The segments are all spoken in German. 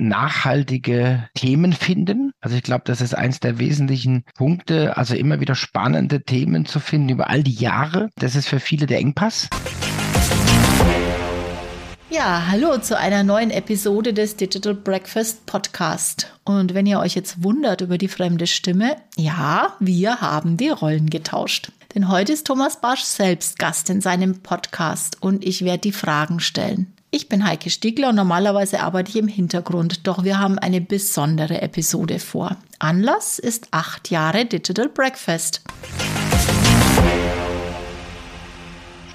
nachhaltige Themen finden. Also ich glaube, das ist eins der wesentlichen Punkte, also immer wieder spannende Themen zu finden über all die Jahre. Das ist für viele der Engpass. Ja, hallo zu einer neuen Episode des Digital Breakfast Podcast. Und wenn ihr euch jetzt wundert über die fremde Stimme, ja, wir haben die Rollen getauscht. Denn heute ist Thomas Barsch selbst Gast in seinem Podcast und ich werde die Fragen stellen. Ich bin Heike Stiegler und normalerweise arbeite ich im Hintergrund, doch wir haben eine besondere Episode vor. Anlass ist acht Jahre Digital Breakfast.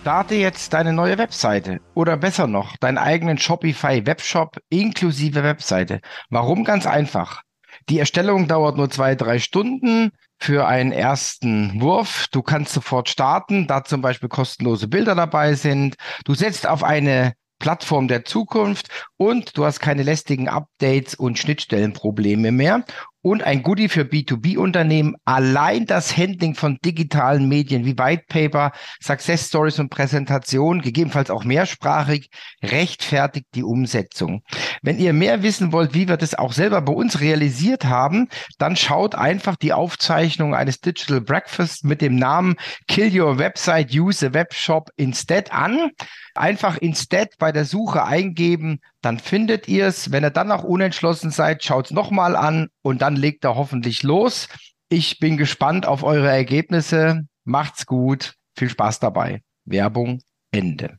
Starte jetzt deine neue Webseite oder besser noch, deinen eigenen Shopify Webshop inklusive Webseite. Warum? Ganz einfach. Die Erstellung dauert nur zwei, drei Stunden für einen ersten Wurf. Du kannst sofort starten, da zum Beispiel kostenlose Bilder dabei sind. Du setzt auf eine Plattform der Zukunft und du hast keine lästigen Updates und Schnittstellenprobleme mehr. Und ein Goodie für B2B-Unternehmen, allein das Handling von digitalen Medien wie White Paper, Success Stories und Präsentationen, gegebenenfalls auch mehrsprachig, rechtfertigt die Umsetzung. Wenn ihr mehr wissen wollt, wie wir das auch selber bei uns realisiert haben, dann schaut einfach die Aufzeichnung eines Digital Breakfast mit dem Namen Kill Your Website, Use a Webshop Instead an. Einfach Instead bei der Suche eingeben, dann findet ihr es. Wenn ihr dann noch unentschlossen seid, schaut es nochmal an und dann legt er hoffentlich los. Ich bin gespannt auf eure Ergebnisse. Macht's gut. Viel Spaß dabei. Werbung Ende.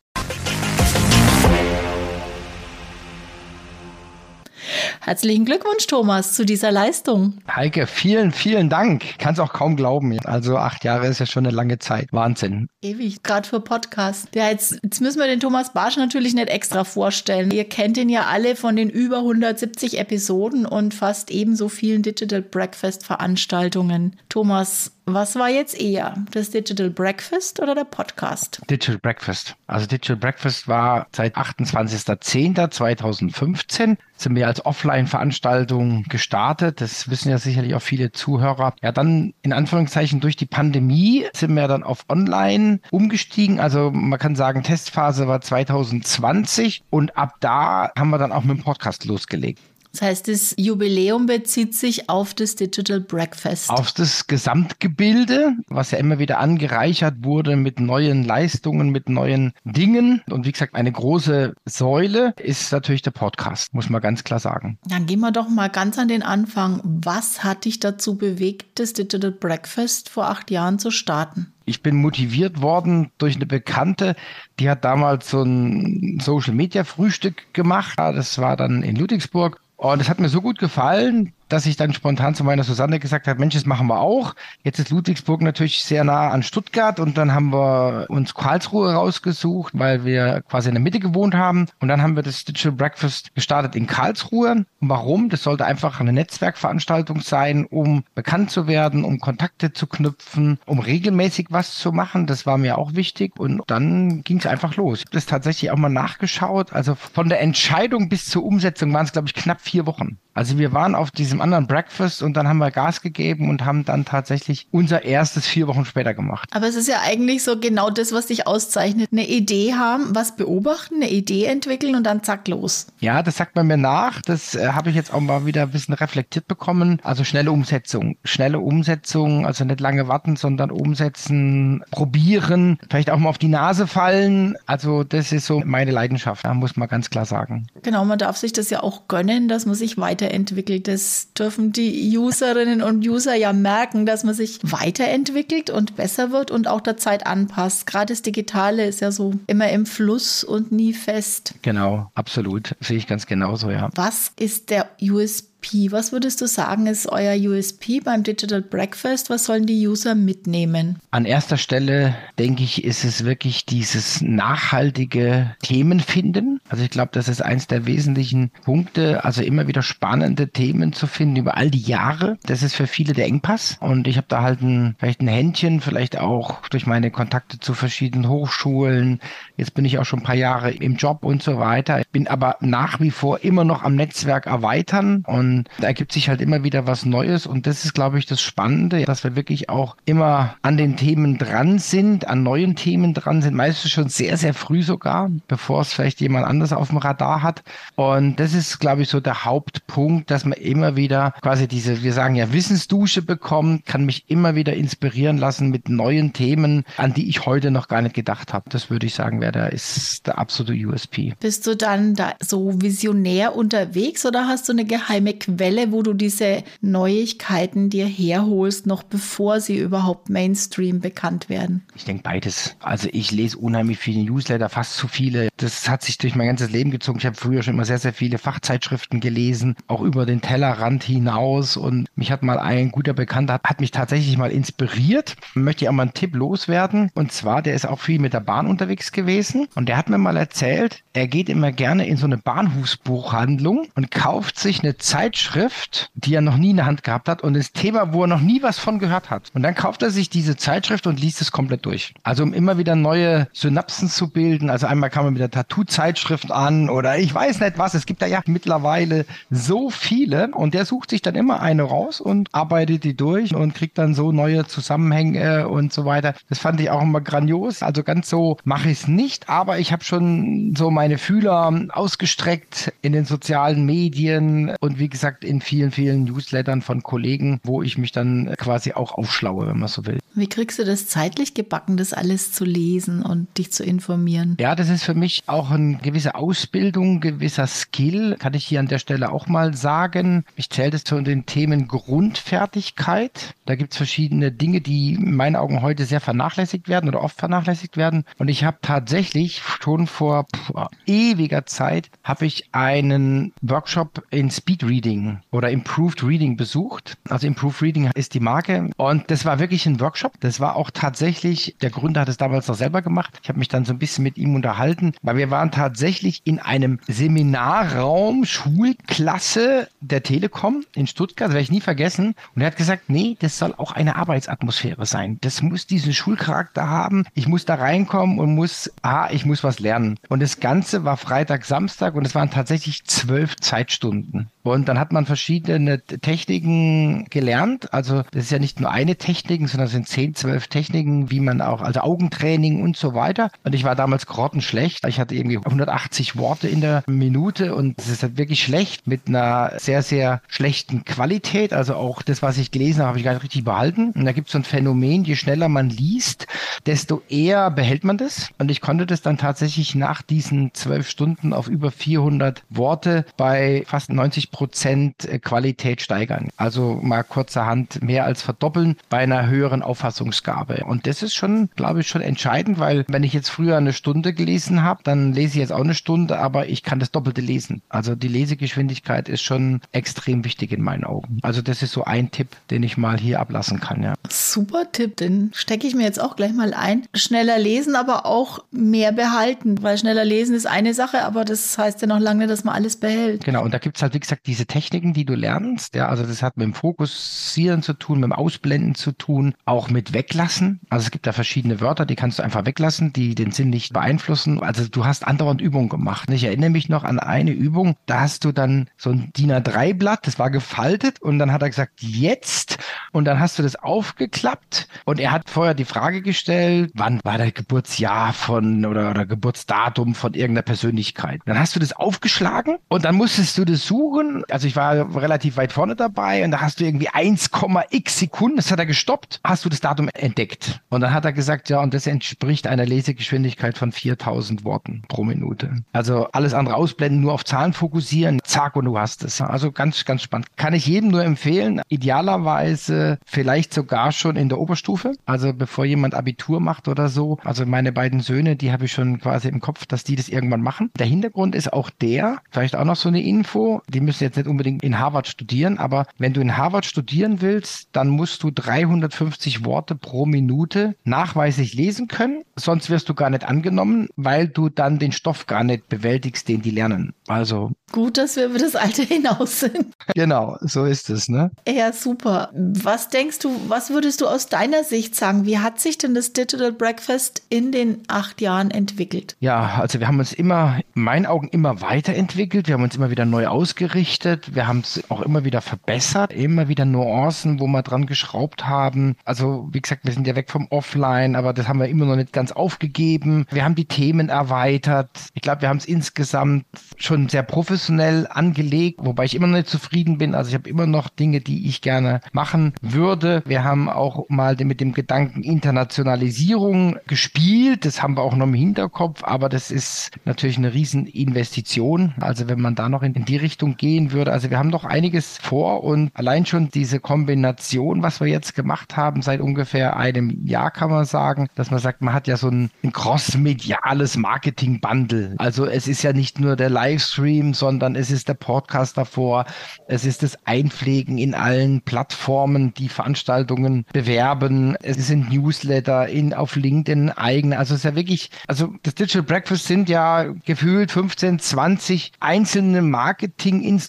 Herzlichen Glückwunsch, Thomas, zu dieser Leistung. Heike, vielen, vielen Dank. Kann es auch kaum glauben. Also acht Jahre ist ja schon eine lange Zeit. Wahnsinn. Ewig, gerade für Podcast. Ja, jetzt, jetzt müssen wir den Thomas Barsch natürlich nicht extra vorstellen. Ihr kennt ihn ja alle von den über 170 Episoden und fast ebenso vielen Digital Breakfast Veranstaltungen. Thomas, was war jetzt eher? Das Digital Breakfast oder der Podcast? Digital Breakfast. Also Digital Breakfast war seit 28.10.2015 sind wir als Offline-Veranstaltung gestartet. Das wissen ja sicherlich auch viele Zuhörer. Ja, dann in Anführungszeichen durch die Pandemie sind wir dann auf Online umgestiegen. Also man kann sagen, Testphase war 2020 und ab da haben wir dann auch mit dem Podcast losgelegt. Das heißt, das Jubiläum bezieht sich auf das Digital Breakfast. Auf das Gesamtgebilde, was ja immer wieder angereichert wurde mit neuen Leistungen, mit neuen Dingen. Und wie gesagt, eine große Säule ist natürlich der Podcast, muss man ganz klar sagen. Dann gehen wir doch mal ganz an den Anfang. Was hat dich dazu bewegt, das Digital Breakfast vor acht Jahren zu starten? Ich bin motiviert worden durch eine Bekannte, die hat damals so ein Social Media Frühstück gemacht. Das war dann in Ludwigsburg. Und es hat mir so gut gefallen, dass ich dann spontan zu meiner Susanne gesagt habe, Mensch, das machen wir auch. Jetzt ist Ludwigsburg natürlich sehr nah an Stuttgart und dann haben wir uns Karlsruhe rausgesucht, weil wir quasi in der Mitte gewohnt haben. Und dann haben wir das Digital Breakfast gestartet in Karlsruhe. Warum? Das sollte einfach eine Netzwerkveranstaltung sein, um bekannt zu werden, um Kontakte zu knüpfen, um regelmäßig was zu machen. Das war mir auch wichtig. Und dann ging es einfach los. Ich habe das tatsächlich auch mal nachgeschaut. Also von der Entscheidung bis zur Umsetzung waren es, glaube ich, knapp vier Wochen. Also wir waren auf diesem anderen Breakfast und dann haben wir Gas gegeben und haben dann tatsächlich unser erstes vier Wochen später gemacht. Aber es ist ja eigentlich so genau das, was dich auszeichnet. Eine Idee haben, was beobachten, eine Idee entwickeln und dann zack los. Ja, das sagt man mir nach. Das äh, habe ich jetzt auch mal wieder ein bisschen reflektiert bekommen. Also schnelle Umsetzung. Schnelle Umsetzung, also nicht lange warten, sondern umsetzen, probieren, vielleicht auch mal auf die Nase fallen. Also das ist so meine Leidenschaft, ja, muss man ganz klar sagen. Genau, man darf sich das ja auch gönnen, dass man sich weiter weiterentwickelt. Das dürfen die Userinnen und User ja merken, dass man sich weiterentwickelt und besser wird und auch der Zeit anpasst. Gerade das Digitale ist ja so immer im Fluss und nie fest. Genau, absolut. Sehe ich ganz genauso, ja. Was ist der USB? USP? Was würdest du sagen, ist euer USP beim Digital Breakfast? Was sollen die User mitnehmen? An erster Stelle, denke ich, ist es wirklich dieses nachhaltige Themenfinden. Also ich glaube, das ist eins der wesentlichen Punkte, also immer wieder spannende Themen zu finden über all die Jahre. Das ist für viele der Engpass. Und ich habe da halt ein, vielleicht ein Händchen, vielleicht auch durch meine Kontakte zu verschiedenen Hochschulen. Jetzt bin ich auch schon ein paar Jahre im Job und so weiter. Ich bin aber nach wie vor immer noch am Netzwerk erweitern und und da ergibt sich halt immer wieder was Neues und das ist, glaube ich, das Spannende, dass wir wirklich auch immer an den Themen dran sind, an neuen Themen dran sind, meistens schon sehr, sehr früh sogar, bevor es vielleicht jemand anders auf dem Radar hat. Und das ist, glaube ich, so der Hauptpunkt, dass man immer wieder quasi diese, wir sagen ja, Wissensdusche bekommt, kann mich immer wieder inspirieren lassen mit neuen Themen, an die ich heute noch gar nicht gedacht habe. Das würde ich sagen, wäre der ist der absolute USP. Bist du dann da so visionär unterwegs oder hast du eine geheime Quelle, wo du diese Neuigkeiten dir herholst, noch bevor sie überhaupt Mainstream bekannt werden? Ich denke beides. Also ich lese unheimlich viele Newsletter, fast zu viele. Das hat sich durch mein ganzes Leben gezogen. Ich habe früher schon immer sehr, sehr viele Fachzeitschriften gelesen, auch über den Tellerrand hinaus. Und mich hat mal ein guter Bekannter, hat mich tatsächlich mal inspiriert. Möchte ich auch mal einen Tipp loswerden. Und zwar, der ist auch viel mit der Bahn unterwegs gewesen. Und der hat mir mal erzählt, er geht immer gerne in so eine Bahnhofsbuchhandlung und kauft sich eine Zeitschrift, die er noch nie in der Hand gehabt hat und das Thema, wo er noch nie was von gehört hat. Und dann kauft er sich diese Zeitschrift und liest es komplett durch. Also um immer wieder neue Synapsen zu bilden. Also einmal kann man mit der Tattoo-Zeitschrift an oder ich weiß nicht was. Es gibt da ja mittlerweile so viele und der sucht sich dann immer eine raus und arbeitet die durch und kriegt dann so neue Zusammenhänge und so weiter. Das fand ich auch immer grandios. Also ganz so mache ich es nicht, aber ich habe schon so meine Fühler ausgestreckt in den sozialen Medien und wie gesagt in vielen, vielen Newslettern von Kollegen, wo ich mich dann quasi auch aufschlaue, wenn man so will. Wie kriegst du das zeitlich gebacken, das alles zu lesen und dich zu informieren? Ja, das ist für mich auch eine gewisse Ausbildung, gewisser Skill, kann ich hier an der Stelle auch mal sagen. Ich zähle das zu den Themen Grundfertigkeit. Da gibt es verschiedene Dinge, die in meinen Augen heute sehr vernachlässigt werden oder oft vernachlässigt werden. Und ich habe tatsächlich schon vor pff, ewiger Zeit habe ich einen Workshop in Speed Reading oder Improved Reading besucht. Also Improved Reading ist die Marke. Und das war wirklich ein Workshop. Das war auch tatsächlich, der Gründer hat es damals noch selber gemacht. Ich habe mich dann so ein bisschen mit ihm unterhalten, weil wir waren tatsächlich in einem Seminarraum, Schulklasse der Telekom in Stuttgart, werde ich nie vergessen. Und er hat gesagt, nee, das soll auch eine Arbeitsatmosphäre sein. Das muss diesen Schulcharakter haben. Ich muss da reinkommen und muss, ah, ich muss was lernen. Und das Ganze war Freitag, Samstag und es waren tatsächlich zwölf Zeitstunden. Und dann hat man verschiedene Techniken gelernt. Also das ist ja nicht nur eine Technik, sondern es sind zehn, zwölf Techniken, wie man auch, also Augentraining und so weiter. Und ich war damals grottenschlecht. Ich hatte irgendwie 180 Worte in der Minute und es ist halt wirklich schlecht mit einer sehr, sehr schlechten Qualität. Also auch das, was ich gelesen habe, habe ich gar nicht richtig behalten. Und da gibt es so ein Phänomen, je schneller man liest, desto eher behält man das. Und ich konnte das dann tatsächlich nach diesen zwölf Stunden auf über 400 Worte bei fast 90 Prozent Qualität steigern. Also mal kurzerhand mehr als verdoppeln bei einer höheren Auffassungsgabe. Und das ist schon, glaube ich, schon entscheidend, weil wenn ich jetzt früher eine Stunde gelesen habe, dann lese ich jetzt auch eine Stunde, aber ich kann das Doppelte lesen. Also die Lesegeschwindigkeit ist schon extrem wichtig in meinen Augen. Also das ist so ein Tipp, den ich mal hier ablassen kann, ja. Super Tipp, den stecke ich mir jetzt auch gleich mal ein. Schneller lesen, aber auch mehr behalten, weil schneller lesen ist eine Sache, aber das heißt ja noch lange, dass man alles behält. Genau, und da gibt es halt, wie gesagt, diese Techniken, die du lernst. Ja, also das hat mit dem Fokussieren zu tun, mit dem Ausblenden zu tun, auch mit Weglassen. Also es gibt da verschiedene Wörter, die kannst du einfach weglassen, die den Sinn nicht beeinflussen. Also du hast andauernd Übungen gemacht. Ich erinnere mich noch an eine Übung, da hast du dann so ein DIN A3-Blatt, das war gefaltet und dann hat er gesagt, jetzt. Und dann hast du das aufgeklappt und er hat vorher die Frage gestellt, wann war der Geburtsjahr von oder, oder Geburtsdatum von irgendeiner Persönlichkeit. Dann hast du das aufgeschlagen und dann musstest du das suchen. Also ich war relativ weit vorne dabei und da hast du irgendwie 1,x Sekunden, das hat er gestoppt, hast du das Datum entdeckt. Und dann hat er gesagt, ja, und das entspricht einer Lesegeschwindigkeit von 4000 Worten pro Minute. Also alles andere ausblenden, nur auf Zahlen fokussieren, zack, und du hast es. Also ganz, ganz spannend. Kann ich jedem nur empfehlen. Idealerweise vielleicht sogar schon in der Oberstufe. Also bevor jemand Abitur macht oder so. Also meine beiden Söhne, die habe ich schon quasi im Kopf, dass die das irgendwann machen. Der Hintergrund ist auch der, vielleicht auch noch so eine Info, die müssen jetzt nicht unbedingt in Harvard studieren, aber wenn du in Harvard studieren willst, dann musst du 350 Worte pro Minute nachweislich lesen können, sonst wirst du gar nicht angenommen, weil du dann den Stoff gar nicht bewältigst, den die lernen. Also Gut, dass wir über das Alter hinaus sind. Genau, so ist es, ne? Ja, super. Was denkst du, was würdest du aus deiner Sicht sagen? Wie hat sich denn das Digital Breakfast in den acht Jahren entwickelt? Ja, also wir haben uns immer, in meinen Augen, immer weiterentwickelt. Wir haben uns immer wieder neu ausgerichtet. Getestet. Wir haben es auch immer wieder verbessert, immer wieder Nuancen, wo wir dran geschraubt haben. Also wie gesagt, wir sind ja weg vom Offline, aber das haben wir immer noch nicht ganz aufgegeben. Wir haben die Themen erweitert. Ich glaube, wir haben es insgesamt schon sehr professionell angelegt, wobei ich immer noch nicht zufrieden bin. Also ich habe immer noch Dinge, die ich gerne machen würde. Wir haben auch mal mit dem Gedanken Internationalisierung gespielt. Das haben wir auch noch im Hinterkopf, aber das ist natürlich eine Rieseninvestition. Also wenn man da noch in, die Richtung gehen würde. Also wir haben noch einiges vor und allein schon diese Kombination, was wir jetzt gemacht haben, seit ungefähr einem Jahr kann man sagen, dass man sagt, man hat ja so ein, ein cross-mediales Marketing-Bundle. Also es ist ja nicht nur der Livestream, sondern es ist der Podcast davor, es ist das Einpflegen in allen Plattformen, die Veranstaltungen bewerben, es sind Newsletter in, auf LinkedIn eigene. Also es ist ja wirklich, also das Digital Breakfast sind ja gefühlt 15, 20 einzelne Marketinginstrumente,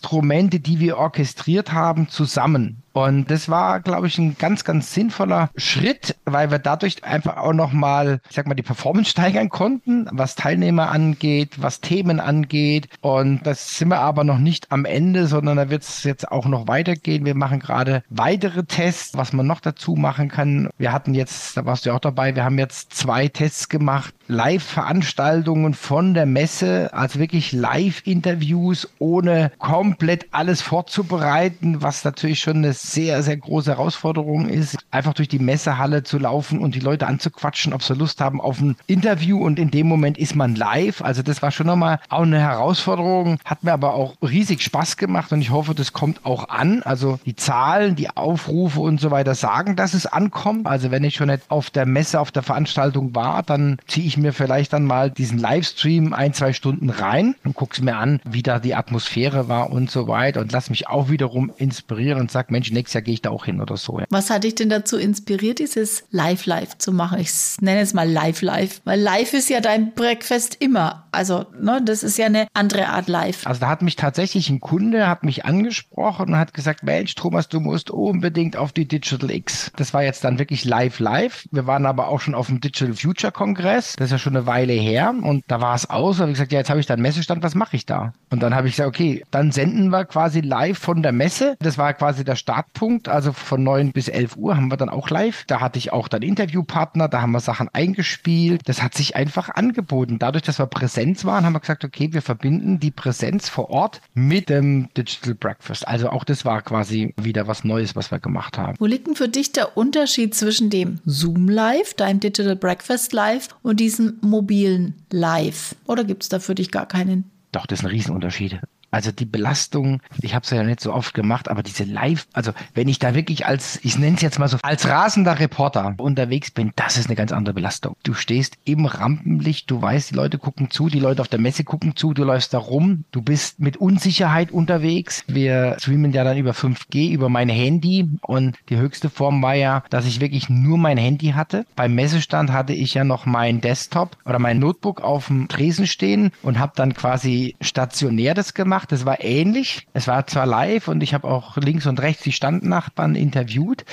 die wir orchestriert haben, zusammen. Und das war, glaube ich, ein ganz, ganz sinnvoller Schritt, weil wir dadurch einfach auch nochmal, ich sag mal, die Performance steigern konnten, was Teilnehmer angeht, was Themen angeht. Und das sind wir aber noch nicht am Ende, sondern da wird es jetzt auch noch weitergehen. Wir machen gerade weitere Tests, was man noch dazu machen kann. Wir hatten jetzt, da warst du ja auch dabei, wir haben jetzt zwei Tests gemacht, Live-Veranstaltungen von der Messe, also wirklich Live-Interviews, ohne komplett alles vorzubereiten, was natürlich schon eine sehr, sehr große Herausforderung ist, einfach durch die Messehalle zu laufen und die Leute anzuquatschen, ob sie Lust haben auf ein Interview und in dem Moment ist man live. Also das war schon nochmal auch eine Herausforderung, hat mir aber auch riesig Spaß gemacht und ich hoffe, das kommt auch an. Also die Zahlen, die Aufrufe und so weiter sagen, dass es ankommt. Also wenn ich schon nicht auf der Messe, auf der Veranstaltung war, dann ziehe ich mir vielleicht dann mal diesen Livestream ein, zwei Stunden rein und gucke es mir an, wie da die Atmosphäre war und so weiter und lass mich auch wiederum inspirieren und sag, Mensch, nächstes Jahr gehe ich da auch hin oder so. Ja. Was hat dich denn dazu inspiriert, dieses Live-Live zu machen? Ich nenne es mal Live-Live, weil Live ist ja dein Breakfast immer. Also, ne, das ist ja eine andere Art Live. Also da hat mich tatsächlich ein Kunde, hat mich angesprochen und hat gesagt, Mensch, Thomas, du musst unbedingt auf die Digital X. Das war jetzt dann wirklich Live-Live. Wir waren aber auch schon auf dem Digital Future Kongress. Das ist ja schon eine Weile her und da war es aus. Da habe ich gesagt, ja, jetzt habe ich da einen Messestand, was mache ich da? Und dann habe ich gesagt, okay, dann senden wir quasi live von der Messe. Das war quasi der Start Startpunkt, also von 9 bis 11 Uhr haben wir dann auch live. Da hatte ich auch dann Interviewpartner, da haben wir Sachen eingespielt. Das hat sich einfach angeboten. Dadurch, dass wir Präsenz waren, haben wir gesagt, okay, wir verbinden die Präsenz vor Ort mit dem Digital Breakfast. Also auch das war quasi wieder was Neues, was wir gemacht haben. Wo liegt denn für dich der Unterschied zwischen dem Zoom Live, deinem Digital Breakfast Live und diesem mobilen Live? Oder gibt es da für dich gar keinen? Doch, das ist ein Riesenunterschied. Also die Belastung, ich habe es ja nicht so oft gemacht, aber diese Live, also wenn ich da wirklich als, ich nenne es jetzt mal so, als rasender Reporter unterwegs bin, das ist eine ganz andere Belastung. Du stehst im Rampenlicht, du weißt, die Leute gucken zu, die Leute auf der Messe gucken zu, du läufst da rum, du bist mit Unsicherheit unterwegs. Wir streamen ja dann über 5G, über mein Handy und die höchste Form war ja, dass ich wirklich nur mein Handy hatte. Beim Messestand hatte ich ja noch mein Desktop oder mein Notebook auf dem Tresen stehen und habe dann quasi stationär das gemacht gemacht. Das war ähnlich. Es war zwar live und ich habe auch links und rechts die Standnachbarn interviewt,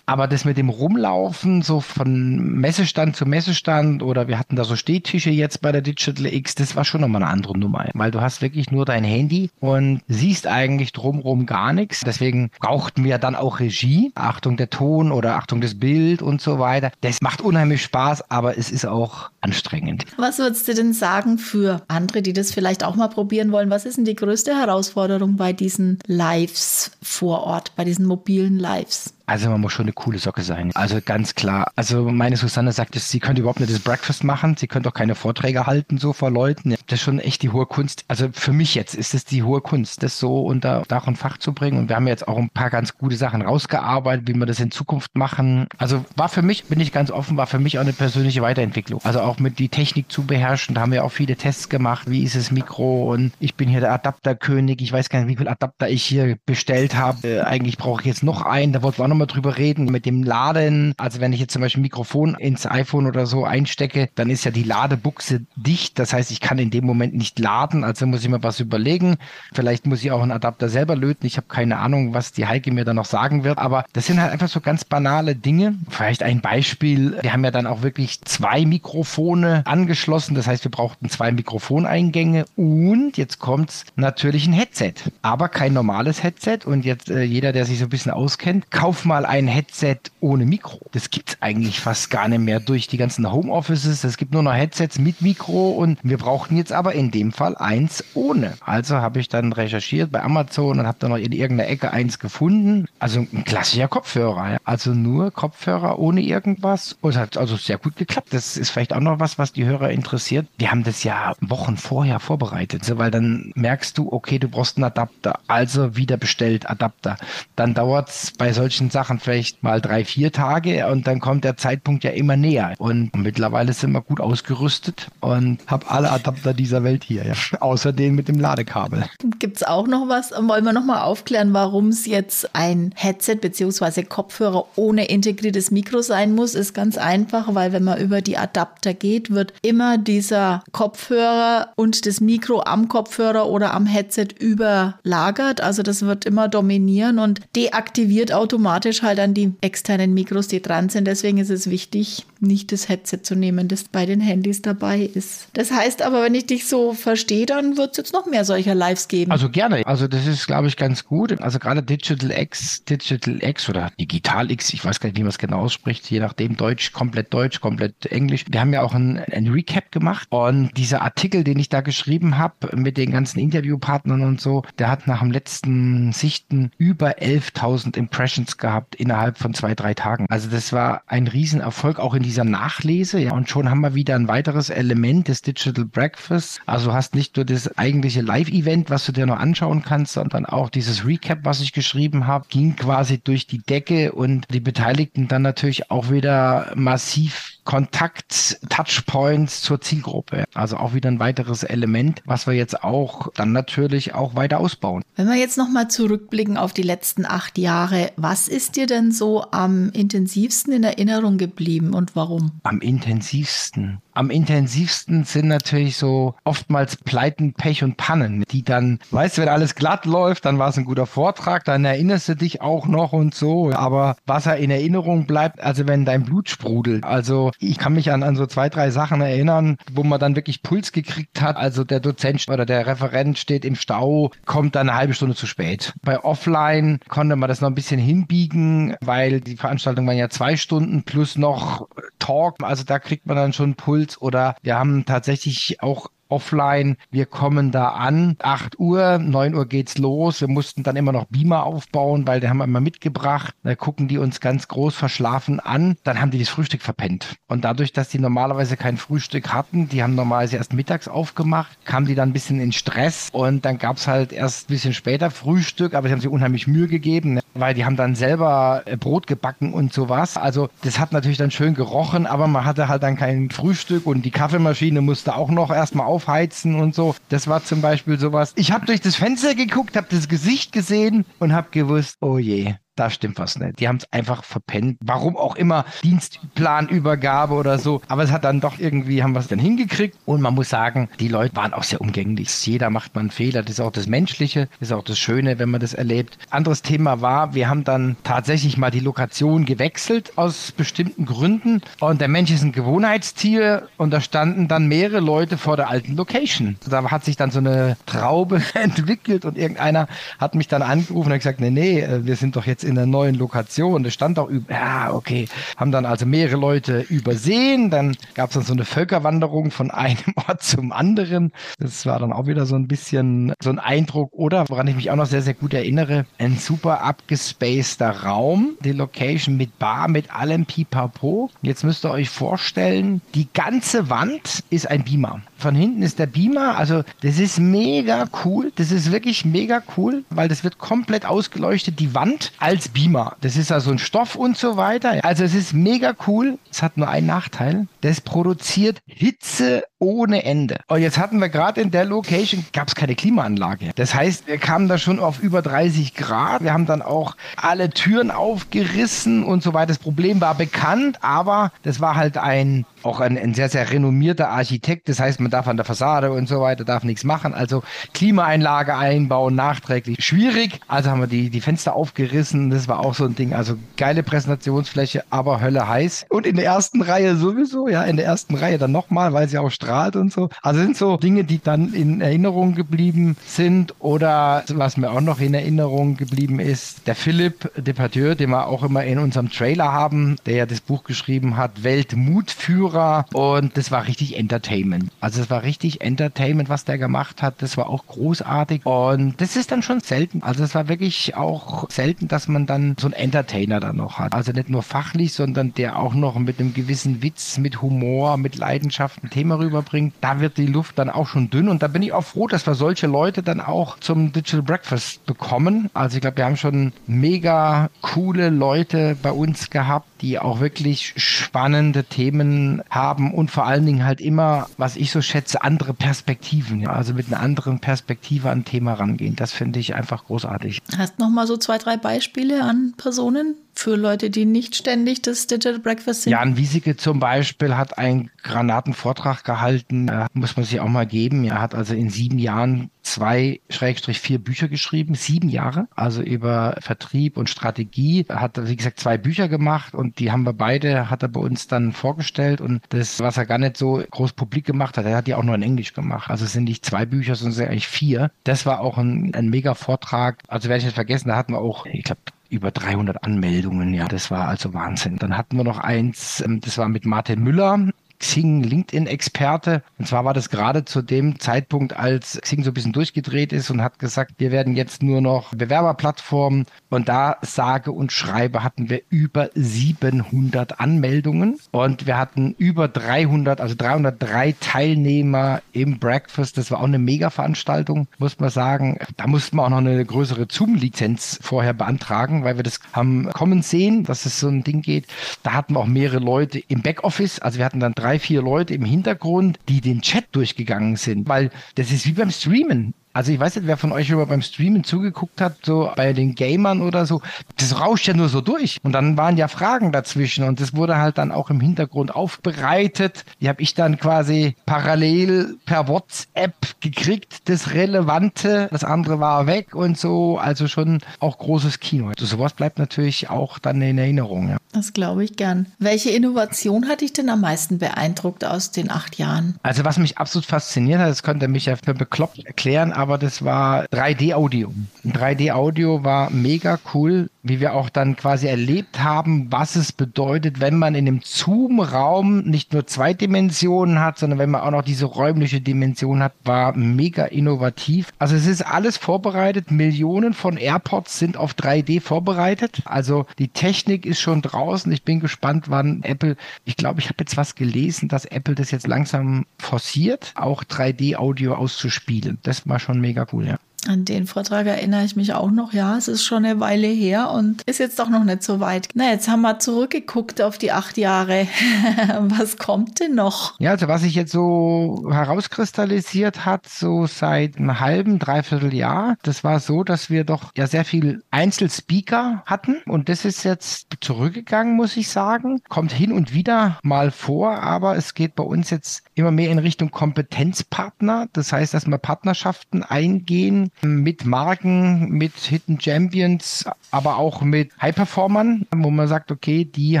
aber das mit dem Rumlaufen, so von Messestand zu Messestand oder wir hatten da so Stehtische jetzt bei der Digital X, das war schon nochmal eine andere Nummer, weil du hast wirklich nur dein Handy und siehst eigentlich drumrum gar nichts. Deswegen brauchten wir dann auch Regie. Achtung der Ton oder Achtung des Bild und so weiter. Das macht unheimlich Spaß, aber es ist auch anstrengend. Was würdest du denn sagen für andere, die das vielleicht auch mal probieren wollen? Was ist denn die größte größte Herausforderung bei diesen Lives vor Ort, bei diesen mobilen Lives? Also man muss schon eine coole Socke sein. Also ganz klar. Also meine Susanne sagt, sie könnte überhaupt nicht das Breakfast machen. Sie könnte auch keine Vorträge halten so vor Leuten. Das ist schon echt die hohe Kunst. Also für mich jetzt ist es die hohe Kunst, das so unter Dach und Fach zu bringen. Und wir haben jetzt auch ein paar ganz gute Sachen rausgearbeitet, wie wir das in Zukunft machen. Also war für mich, bin ich ganz offen, war für mich auch eine persönliche Weiterentwicklung. Also auch mit die Technik zu beherrschen. Da haben wir auch viele Tests gemacht. Wie ist das Mikro? Und ich bin hier der Adapterkönig. Ich weiß gar nicht, wie viel Adapter ich hier bestellt habe. Äh, eigentlich brauche ich jetzt noch einen. Da wollten wir auch nochmal drüber reden mit dem Laden. Also wenn ich jetzt zum Beispiel ein Mikrofon ins iPhone oder so einstecke, dann ist ja die Ladebuchse dicht. Das heißt, ich kann in dem Moment nicht laden. Also muss ich mir was überlegen. Vielleicht muss ich auch einen Adapter selber löten. Ich habe keine Ahnung, was die Heike mir dann noch sagen wird. Aber das sind halt einfach so ganz banale Dinge. Vielleicht ein Beispiel. Wir haben ja dann auch wirklich zwei Mikrofone angeschlossen. Das heißt, wir brauchten zwei Mikrofoneingänge und jetzt kommt's natürlich ein Headset. Aber kein normales Headset. Und jetzt äh, jeder, der sich so ein bisschen auskennt, kauf mal ein Headset ohne Mikro. Das gibt's eigentlich fast gar nicht mehr durch die ganzen Homeoffices. Es gibt nur noch Headsets mit Mikro und wir brauchten jetzt aber in dem Fall eins ohne. Also habe ich dann recherchiert bei Amazon und habe dann noch in irgendeiner Ecke eins gefunden. Also ein klassischer Kopfhörer. Ja. Also nur Kopfhörer ohne irgendwas. Und es hat also sehr gut geklappt. Das ist vielleicht auch noch was, was die Hörer interessiert. Wir haben das ja Wochen vorher vorbereitet, so, weil dann merkst du, okay, du brauchst einen Adapter. Also wieder bestellt Adapter. Dann dauert es bei solchen Sachen vielleicht mal drei, vier Tage und dann kommt der Zeitpunkt ja immer näher. Und mittlerweile sind wir gut ausgerüstet und habe alle Adapter dieser Welt hier, ja. außer den mit dem Ladekabel. Gibt es auch noch was? Wollen wir noch mal aufklären, warum es jetzt ein Headset bzw. Kopfhörer ohne integriertes Mikro sein muss? Ist ganz einfach, weil wenn man über die Adapter geht, wird immer dieser Kopfhörer und das Mikro am Kopfhörer oder am Headset überlagert. Also das wird immer dominieren und deaktiviert automatisch halt dann die externen Mikros, die dran sind. Deswegen ist es wichtig, nicht das Headset zu nehmen, das bei den Handys dabei ist. Das heißt aber, wenn ich dich so verstehe, dann wird es jetzt noch mehr solcher Lives geben. Also gerne. Also das ist, glaube ich, ganz gut. Also gerade Digital X, Digital X oder Digital X, ich weiß gar nicht, wie man es genau ausspricht, je nachdem Deutsch, komplett Deutsch, komplett Englisch. Wir haben ja auch ein, ein Recap gemacht und dieser Artikel, den ich da geschrieben habe mit den ganzen Interviewpartnern und so, der hat nach dem letzten Sichten über 11.000 Impressions gehabt innerhalb von zwei, drei Tagen. Also das war ein Riesenerfolg auch in dieser Nachlese. Ja, und schon haben wir wieder ein weiteres Element des Digital Breakfast. Also hast nicht nur das eigentliche Live-Event, was du dir noch anschauen kannst, sondern auch dieses Recap, was ich geschrieben habe, ging quasi durch die Decke und die Beteiligten dann natürlich auch wieder massiv Kontakt, Touchpoints zur Zielgruppe. Also auch wieder ein weiteres Element, was wir jetzt auch dann natürlich auch weiter ausbauen. Wenn wir jetzt nochmal zurückblicken auf die letzten acht Jahre, was ist dir denn so am intensivsten in Erinnerung geblieben und warum? Am intensivsten. Am intensivsten sind natürlich so oftmals Pleiten, Pech und Pannen, die dann, weißt du, wenn alles glatt läuft, dann war es ein guter Vortrag, dann erinnerst du dich auch noch und so. Aber was er in Erinnerung bleibt, also wenn dein Blut sprudelt, also ich kann mich an, an so zwei, drei Sachen erinnern, wo man dann wirklich Puls gekriegt hat. Also der Dozent oder der Referent steht im Stau, kommt dann eine halbe Stunde zu spät. Bei Offline konnte man das noch ein bisschen hinbiegen, weil die Veranstaltung waren ja zwei Stunden plus noch Talk. Also da kriegt man dann schon Puls oder wir haben tatsächlich auch offline. Wir kommen da an, 8 Uhr, 9 Uhr geht's los. Wir mussten dann immer noch Beamer aufbauen, weil die haben wir immer mitgebracht. Da gucken die uns ganz groß verschlafen an. Dann haben die das Frühstück verpennt. Und dadurch, dass die normalerweise kein Frühstück hatten, die haben normalerweise erst mittags aufgemacht, kamen die dann ein bisschen in Stress und dann gab's halt erst ein bisschen später Frühstück, aber sie haben sich unheimlich Mühe gegeben, ne? weil die haben dann selber äh, Brot gebacken und sowas. Also das hat natürlich dann schön gerochen, aber man hatte halt dann kein Frühstück und die Kaffeemaschine musste auch noch erstmal aufheizen und so. Das war zum Beispiel sowas. Ich habe durch das Fenster geguckt, habe das Gesicht gesehen und habe gewusst, oh je, da stimmt was nicht. Die haben es einfach verpennt. Warum auch immer, Dienstplanübergabe oder so. Aber es hat dann doch irgendwie, haben wir es dann hingekriegt. Und man muss sagen, die Leute waren auch sehr umgänglich. Jeder macht mal einen Fehler. Das ist auch das Menschliche, das ist auch das Schöne, wenn man das erlebt. Anderes Thema war, wir haben dann tatsächlich mal die Lokation gewechselt aus bestimmten Gründen. Und der Mensch ist ein Gewohnheitstier und da standen dann mehrere Leute vor der alten Location. Da hat sich dann so eine Traube entwickelt und irgendeiner hat mich dann angerufen und gesagt, nee, nee, äh, wir sind doch jetzt in der neuen Lokation. Das stand auch über, ja, okay, haben dann also mehrere Leute übersehen. Dann gab es dann so eine Völkerwanderung von einem Ort zum anderen. Das war dann auch wieder so ein bisschen so ein Eindruck. Oder woran ich mich auch noch sehr, sehr gut erinnere, ein super abgespaceder Raum, die Location mit Bar, mit allem Pipapo. Jetzt müsst ihr euch vorstellen, die ganze Wand ist ein Beamer. Von hinten ist der Beamer, also das ist mega cool. Das ist wirklich mega cool, weil das wird komplett ausgeleuchtet. Die Wand als Beamer. Das ist also ein Stoff und so weiter. Also es ist mega cool. Es hat nur einen Nachteil. Das produziert Hitze ohne Ende. Und jetzt hatten wir gerade in der Location, gab es keine Klimaanlage. Das heißt, wir kamen da schon auf über 30 Grad. Wir haben dann auch alle Türen aufgerissen und so weiter. Das Problem war bekannt, aber das war halt ein auch ein, ein sehr, sehr renommierter Architekt. Das heißt, man darf an der Fassade und so weiter, darf nichts machen. Also Klimaeinlage einbauen, nachträglich schwierig. Also haben wir die, die Fenster aufgerissen. Das war auch so ein Ding. Also geile Präsentationsfläche, aber Hölle heiß. Und in der ersten Reihe sowieso, ja, in der ersten Reihe dann nochmal, weil sie auch strahlt und so. Also sind so Dinge, die dann in Erinnerung geblieben sind. Oder was mir auch noch in Erinnerung geblieben ist, der Philipp Depardieu, den wir auch immer in unserem Trailer haben, der ja das Buch geschrieben hat, Weltmutführer. Und das war richtig Entertainment. Also es war richtig Entertainment, was der gemacht hat. Das war auch großartig. Und das ist dann schon selten. Also es war wirklich auch selten, dass man dann so einen Entertainer da noch hat. Also nicht nur fachlich, sondern der auch noch mit einem gewissen Witz, mit Humor, mit Leidenschaft ein Thema rüberbringt. Da wird die Luft dann auch schon dünn. Und da bin ich auch froh, dass wir solche Leute dann auch zum Digital Breakfast bekommen. Also ich glaube, wir haben schon mega coole Leute bei uns gehabt, die auch wirklich spannende Themen haben und vor allen Dingen halt immer, was ich so schätze, andere Perspektiven. Ja? Also mit einer anderen Perspektive an ein Thema rangehen. Das finde ich einfach großartig. Hast noch mal so zwei, drei Beispiele an Personen? Für Leute, die nicht ständig das Digital Breakfast sind? Jan Wiesike zum Beispiel hat einen Granatenvortrag gehalten, äh, muss man sich auch mal geben. Er hat also in sieben Jahren zwei, Schrägstrich vier Bücher geschrieben, sieben Jahre, also über Vertrieb und Strategie. Er hat, wie gesagt, zwei Bücher gemacht und die haben wir beide, hat er bei uns dann vorgestellt und das, was er gar nicht so groß publik gemacht hat, er hat die auch nur in Englisch gemacht. Also es sind nicht zwei Bücher, sondern es sind eigentlich vier. Das war auch ein, ein mega Vortrag. Also werde ich nicht vergessen, da hatten wir auch, ich glaube, über 300 Anmeldungen. Ja, das war also Wahnsinn. Dann hatten wir noch eins, ähm, das war mit Martin Müller. Xing LinkedIn-Experte. Und zwar war das gerade zu dem Zeitpunkt, als Xing so ein bisschen durchgedreht ist und hat gesagt, wir werden jetzt nur noch Bewerberplattformen. Und da sage und schreibe hatten wir über 700 Anmeldungen und wir hatten über 300, also 303 Teilnehmer im Breakfast. Das war auch eine Mega-Veranstaltung, muss man sagen. Da mussten wir auch noch eine größere Zoom-Lizenz vorher beantragen, weil wir das haben kommen sehen, dass es so ein Ding geht. Da hatten wir auch mehrere Leute im Backoffice. Also wir hatten dann drei, vier Leute im Hintergrund, die den Chat durchgegangen sind, weil das ist wie beim Streamen. Also ich weiß nicht, wer von euch über beim Streamen zugeguckt hat, so bei den Gamern oder so. Das rauscht ja nur so durch. Und dann waren ja Fragen dazwischen und das wurde halt dann auch im Hintergrund aufbereitet. Die habe ich dann quasi parallel per WhatsApp gekriegt, das Relevante. Das andere war weg und so. Also schon auch großes Kino. Also sowas bleibt natürlich auch dann in Erinnerung. Ja. Das glaube ich gern. Welche Innovation hat dich denn am meisten beeindruckt aus den acht Jahren? Also was mich absolut fasziniert hat, das könnte mich ja für bekloppt erklären, aber das war 3D-Audio. 3D-Audio war mega cool, wie wir auch dann quasi erlebt haben, was es bedeutet, wenn man in einem Zoom-Raum nicht nur zwei Dimensionen hat, sondern wenn man auch noch diese räumliche Dimension hat, war mega innovativ. Also es ist alles vorbereitet. Millionen von AirPods sind auf 3D vorbereitet. Also die Technik ist schon draußen. Ich bin gespannt, wann Apple, ich glaube, ich habe jetzt was gelesen, dass Apple das jetzt langsam forciert, auch 3D-Audio auszuspielen. Das war schon schon mega cool, ja. An den Vortrag erinnere ich mich auch noch. Ja, es ist schon eine Weile her und ist jetzt doch noch nicht so weit. Na, jetzt haben wir zurückgeguckt auf die acht Jahre. was kommt denn noch? Ja, also was sich jetzt so herauskristallisiert hat, so seit einem halben, dreiviertel Jahr, das war so, dass wir doch ja sehr viel Einzelspeaker hatten und das ist jetzt zurückgegangen, muss ich sagen. Kommt hin und wieder mal vor, aber es geht bei uns jetzt immer mehr in Richtung Kompetenzpartner. Das heißt, dass wir Partnerschaften eingehen mit Marken, mit Hidden Champions, aber auch mit High-Performern, wo man sagt, okay, die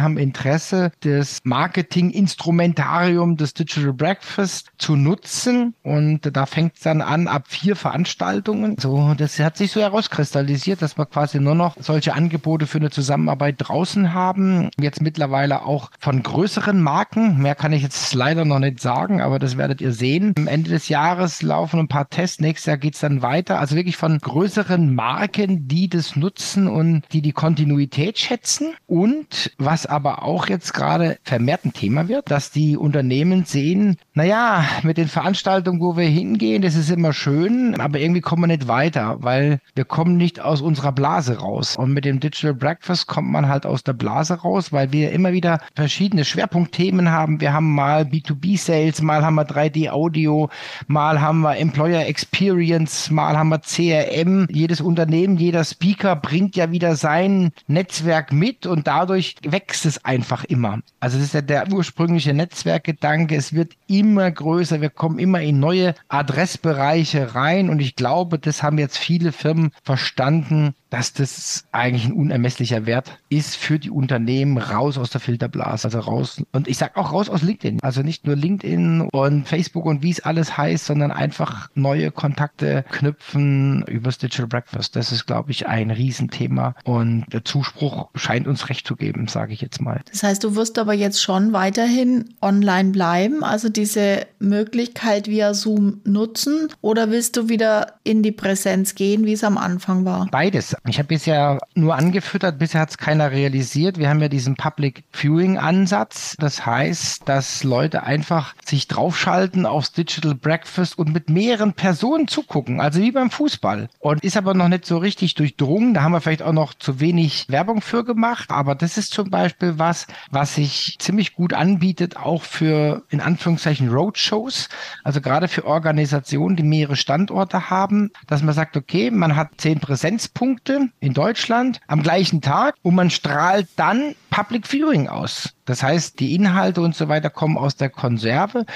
haben Interesse, das Marketing-Instrumentarium des Digital Breakfast zu nutzen. Und da fängt es dann an ab vier Veranstaltungen. So, das hat sich so herauskristallisiert, dass wir quasi nur noch solche Angebote für eine Zusammenarbeit draußen haben. Jetzt mittlerweile auch von größeren Marken. Mehr kann ich jetzt leider noch nicht sagen, aber das werdet ihr sehen. Am Ende des Jahres laufen ein paar Tests. Nächstes Jahr geht es dann weiter. Also wirklich von größeren Marken, die das nutzen und die die Kontinuität schätzen. Und was aber auch jetzt gerade vermehrt ein Thema wird, dass die Unternehmen sehen, naja, mit den Veranstaltungen, wo wir hingehen, das ist immer schön, aber irgendwie kommen wir nicht weiter, weil wir kommen nicht aus unserer Blase raus. Und mit dem Digital Breakfast kommt man halt aus der Blase raus, weil wir immer wieder verschiedene Schwerpunktthemen haben. Wir haben mal B2B-Sales, mal haben wir 3D-Audio, mal haben wir Employer Experience, mal haben wir CRM. Jedes Unternehmen, jeder Speaker bringt ja wieder sein Netzwerk mit und dadurch wächst es einfach immer. Also das ist ja der ursprüngliche Netzwerkgedanke. Es wird immer größer. Wir kommen immer in neue Adressbereiche rein und ich glaube, das haben jetzt viele Firmen verstanden, dass das eigentlich ein unermesslicher Wert ist für die Unternehmen raus aus der Filterblase, also raus und ich sage auch raus aus LinkedIn, also nicht nur LinkedIn und Facebook und wie es alles heißt, sondern einfach neue Kontakte knüpfen übers Digital Breakfast. Das ist, glaube ich, ein Riesenthema und der Zuspruch scheint uns recht zu geben, sage ich jetzt mal. Das heißt, du wirst aber jetzt schon weiterhin online bleiben, also diese Möglichkeit via Zoom nutzen oder willst du wieder in die Präsenz gehen, wie es am Anfang war? Beides. Ich habe bisher nur angefüttert, bisher hat es keiner realisiert. Wir haben ja diesen Public Viewing Ansatz. Das heißt, dass Leute einfach sich draufschalten aufs Digital Breakfast und mit mehreren Personen zugucken, also wie beim Fußball. Und ist aber noch nicht so richtig durchdrungen. Da haben wir vielleicht auch noch zu wenig Werbung für gemacht. Aber das ist zum Beispiel was, was sich ziemlich gut anbietet, auch für in Anführungszeichen Roadshows. Also gerade für Organisationen, die mehrere Standorte haben, dass man sagt, okay, man hat zehn Präsenzpunkte in Deutschland am gleichen Tag und man strahlt dann Public Viewing aus. Das heißt, die Inhalte und so weiter kommen aus der Konserve.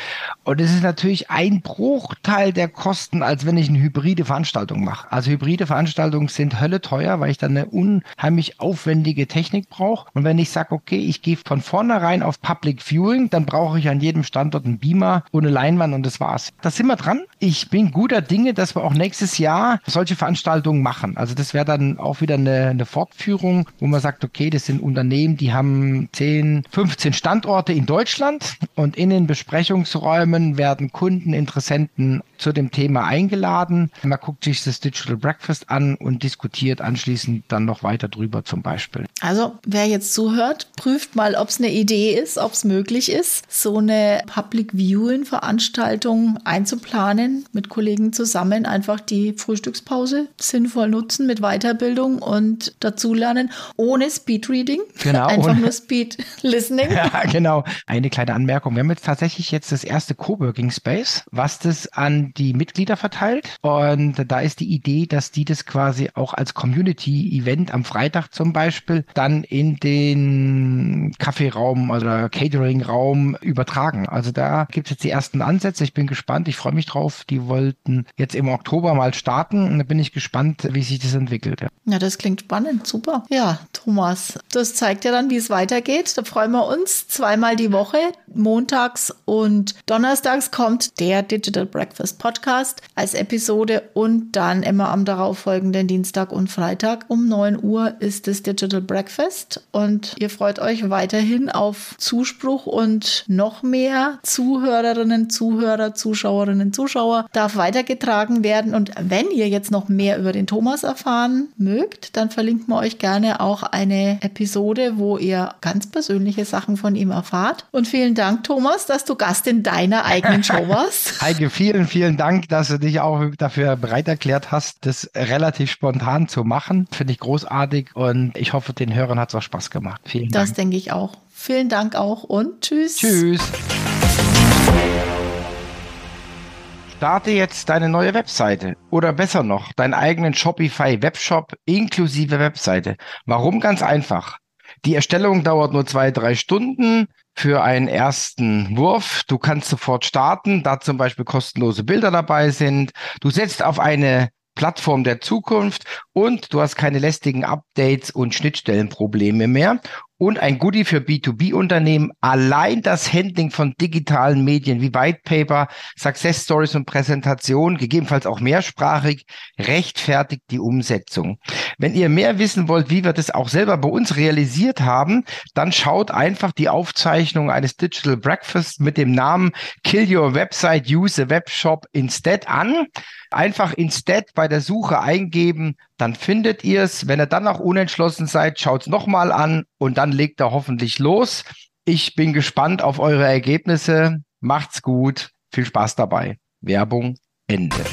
Und es ist natürlich ein Bruchteil der Kosten, als wenn ich eine hybride Veranstaltung mache. Also hybride Veranstaltungen sind Hölle teuer, weil ich dann eine unheimlich aufwendige Technik brauche. Und wenn ich sage, okay, ich gehe von vornherein auf Public Viewing, dann brauche ich an jedem Standort einen Beamer ohne Leinwand und das war's. Da sind wir dran. Ich bin guter Dinge, dass wir auch nächstes Jahr solche Veranstaltungen machen. Also das wäre dann auch wieder eine, eine Fortführung, wo man sagt, okay, das sind Unternehmen, die haben 10, 15 Standorte in Deutschland und in den Besprechungsräumen werden Kunden, Interessenten zu dem Thema eingeladen. Man guckt sich das Digital Breakfast an und diskutiert anschließend dann noch weiter drüber zum Beispiel. Also wer jetzt zuhört, prüft mal, ob es eine Idee ist, ob es möglich ist, so eine Public Viewing Veranstaltung einzuplanen mit Kollegen zusammen, einfach die Frühstückspause sinnvoll nutzen mit Weiterbildung und dazulernen, ohne Speedreading. Genau. Einfach nur Speed Listening. Ja, genau. Eine kleine Anmerkung. Wir haben jetzt tatsächlich jetzt das erste Coworking Space, was das an die Mitglieder verteilt. Und da ist die Idee, dass die das quasi auch als Community-Event am Freitag zum Beispiel dann in den Kaffeeraum oder Catering-Raum übertragen. Also da gibt es jetzt die ersten Ansätze. Ich bin gespannt. Ich freue mich drauf. Die wollten jetzt im Oktober mal starten. Und da bin ich gespannt, wie sich das entwickelt. Ja, ja das klingt spannend. Super. Ja, Thomas, das zeigt ja dann, wie es weitergeht. Da freuen wir uns. Zweimal die Woche, montags und donnerstags kommt der Digital Breakfast Podcast als Episode und dann immer am darauffolgenden Dienstag und Freitag um 9 Uhr ist das Digital Breakfast und ihr freut euch weiterhin auf Zuspruch und noch mehr Zuhörerinnen, Zuhörer, Zuschauerinnen, Zuschauer darf weitergetragen werden und wenn ihr jetzt noch mehr über den Thomas erfahren mögt, dann verlinken wir euch gerne auch eine Episode, wo ihr ganz persönliche Sachen von ihm erfahrt. Und vielen Dank, Thomas, dass du Gast in deiner eigenen Show warst. Heike, vielen, vielen Dank, dass du dich auch dafür bereit erklärt hast, das relativ spontan zu machen. Finde ich großartig und ich hoffe, den Hörern hat es auch Spaß gemacht. Vielen das Dank. Das denke ich auch. Vielen Dank auch und tschüss. Tschüss. Starte jetzt deine neue Webseite oder besser noch, deinen eigenen Shopify Webshop inklusive Webseite. Warum? Ganz einfach. Die Erstellung dauert nur zwei, drei Stunden für einen ersten Wurf. Du kannst sofort starten, da zum Beispiel kostenlose Bilder dabei sind. Du setzt auf eine Plattform der Zukunft und du hast keine lästigen Updates und Schnittstellenprobleme mehr und ein Goodie für B2B-Unternehmen. Allein das Handling von digitalen Medien wie White Paper, Success Stories und Präsentation, gegebenenfalls auch mehrsprachig, rechtfertigt die Umsetzung. Wenn ihr mehr wissen wollt, wie wir das auch selber bei uns realisiert haben, dann schaut einfach die Aufzeichnung eines Digital Breakfast mit dem Namen Kill Your Website, Use a Webshop Instead an. Einfach Instead bei der Suche eingeben, dann findet ihr es. Wenn ihr dann noch unentschlossen seid, schaut es nochmal an und dann legt er hoffentlich los. Ich bin gespannt auf eure Ergebnisse. Macht's gut. Viel Spaß dabei. Werbung Ende.